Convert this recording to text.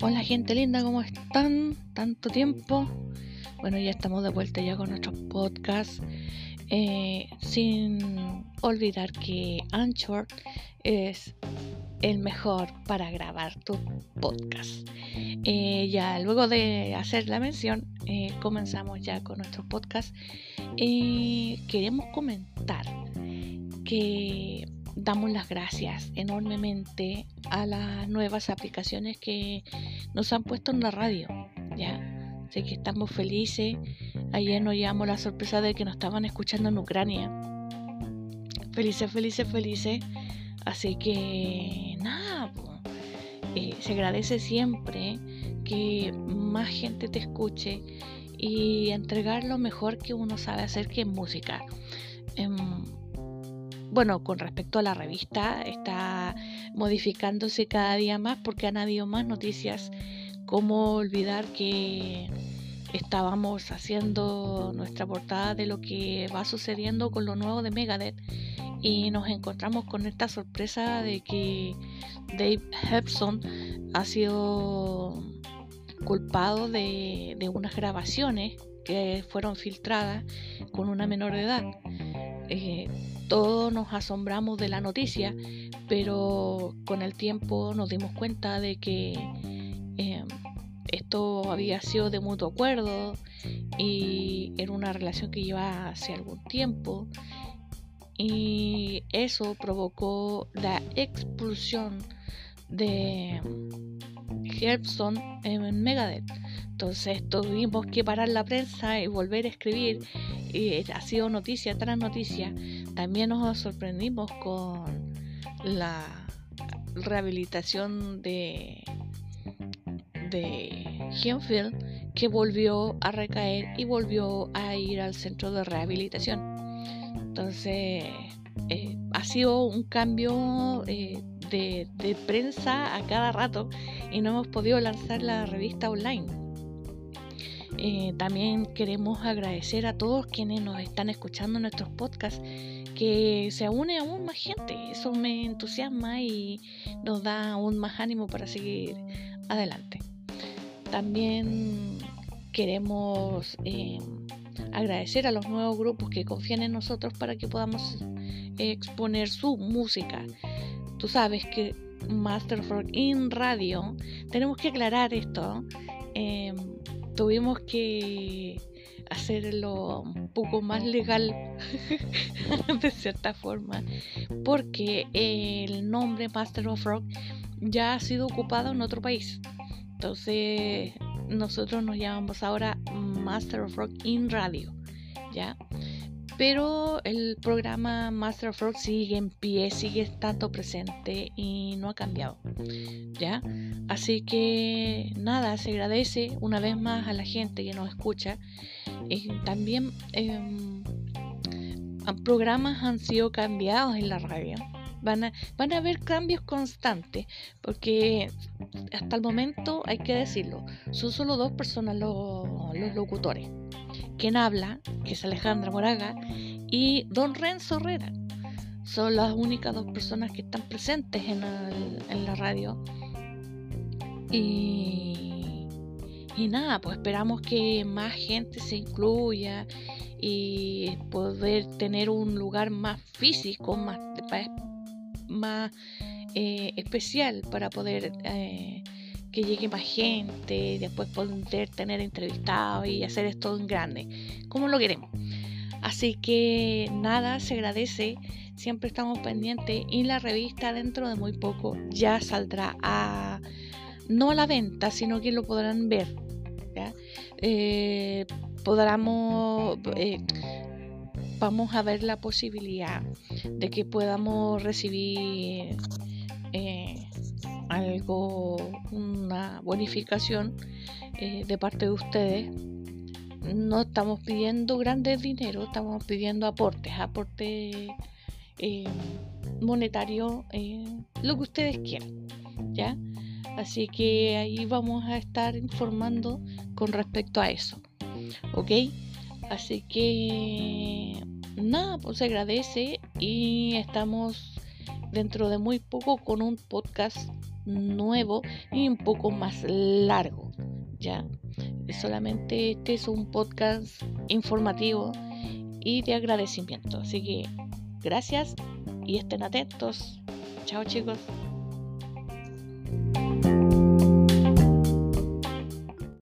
Hola gente linda, ¿cómo están? Tanto tiempo. Bueno, ya estamos de vuelta ya con nuestros podcasts. Eh, sin olvidar que Anchor es el mejor para grabar tu podcast. Eh, ya luego de hacer la mención, eh, comenzamos ya con nuestro podcast. queremos comentar que damos las gracias enormemente a las nuevas aplicaciones que nos han puesto en la radio. Ya, sé que estamos felices. Ayer nos llevamos la sorpresa de que nos estaban escuchando en Ucrania. Felices, felices, felices. Así que nada, eh, se agradece siempre que más gente te escuche y entregar lo mejor que uno sabe hacer que es música. Em, bueno, con respecto a la revista, está modificándose cada día más porque han habido más noticias. Cómo olvidar que estábamos haciendo nuestra portada de lo que va sucediendo con lo nuevo de Megadeth y nos encontramos con esta sorpresa de que Dave Hepson ha sido culpado de, unas grabaciones que fueron filtradas con una menor de edad. Eh, todos nos asombramos de la noticia, pero con el tiempo nos dimos cuenta de que eh, esto había sido de mutuo acuerdo y era una relación que llevaba hace algún tiempo y eso provocó la expulsión de Herbson en Megadeth. Entonces tuvimos que parar la prensa y volver a escribir. Y ha sido noticia tras noticia. También nos sorprendimos con la rehabilitación de de que volvió a recaer y volvió a ir al centro de rehabilitación. Entonces eh, ha sido un cambio eh, de, de, prensa a cada rato y no hemos podido lanzar la revista online. Eh, también queremos agradecer a todos quienes nos están escuchando en nuestros podcasts que se une aún más gente. Eso me entusiasma y nos da aún más ánimo para seguir adelante. También queremos eh, agradecer a los nuevos grupos que confían en nosotros para que podamos exponer su música. Tú sabes que Master in Radio, tenemos que aclarar esto. Em, tuvimos que hacerlo un poco más legal de cierta forma porque el nombre Master of Rock ya ha sido ocupado en otro país entonces, nosotros nos llamamos ahora Master of Rock in Radio, ¿ya? Pero el programa Master of Rock sigue en pie, sigue estando presente y no ha cambiado, ¿ya? Así que nada, se agradece una vez más a la gente que nos escucha. También eh, programas han sido cambiados en la radio Van a, van a haber cambios constantes, porque hasta el momento, hay que decirlo, son solo dos personas los, locutores. Quien habla, que es Alejandra Moraga, y Don Renzo Herrera. Son las únicas dos personas que están presentes en, en la radio. Y, y nada, pues esperamos que más gente se incluya y poder tener un lugar más físico, más más eh, especial para poder eh, que llegue más gente, después poder tener entrevistados y hacer esto en grande, como lo queremos. Así que nada, se agradece, siempre estamos pendientes y la revista dentro de muy poco ya saldrá a, no a la venta, sino que lo podrán ver. Eh, podremos vamos a ver la posibilidad de que podamos recibir eh, algo, una bonificación eh, de parte de ustedes. No estamos pidiendo grandes dinero, estamos pidiendo aportes, aportes eh, monetarios, lo que ustedes quieran, ¿ya? Así que ahí vamos a estar informando con respecto a eso, ¿ok? Así que nada, pues se agradece y estamos dentro de muy poco con un podcast nuevo y un poco más largo. Ya, solamente este es un podcast informativo y de agradecimiento. Así que gracias y estén atentos. Chao chicos.